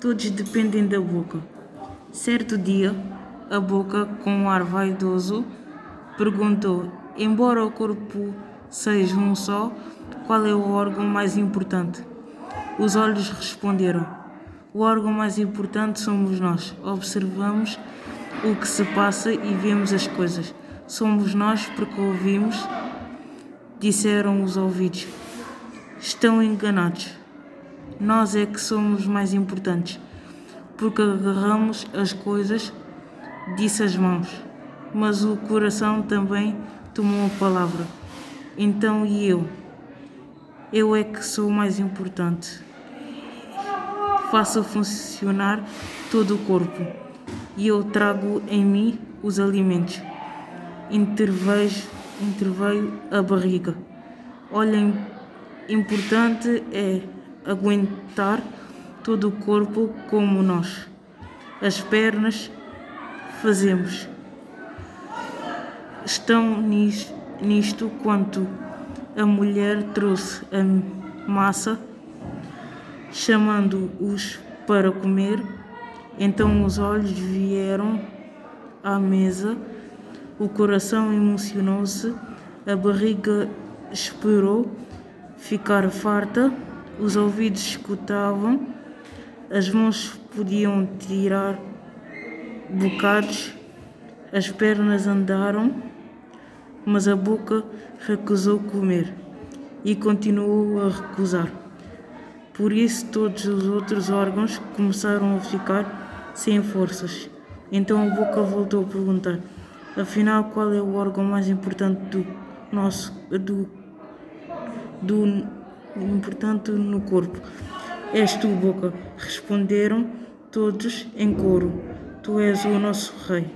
Todos dependem da boca. Certo dia, a boca, com um ar vaidoso, perguntou: Embora o corpo seja um só, qual é o órgão mais importante? Os olhos responderam: O órgão mais importante somos nós. Observamos o que se passa e vemos as coisas. Somos nós porque ouvimos, disseram os ouvidos. Estão enganados. Nós é que somos mais importantes, porque agarramos as coisas, disse as mãos. Mas o coração também tomou a palavra. Então e eu? Eu é que sou mais importante. Faço funcionar todo o corpo e eu trago em mim os alimentos. Intervejo, interveio a barriga. Olha, importante é aguentar todo o corpo como nós. As pernas fazemos. Estão nisto quanto a mulher trouxe a massa, chamando-os para comer. Então os olhos vieram à mesa, o coração emocionou-se, a barriga esperou ficar farta os ouvidos escutavam, as mãos podiam tirar bocados, as pernas andaram, mas a boca recusou comer e continuou a recusar. Por isso, todos os outros órgãos começaram a ficar sem forças. Então a boca voltou a perguntar: afinal, qual é o órgão mais importante do nosso do, do importante no corpo. És tu, boca, responderam todos em coro. Tu és o nosso rei.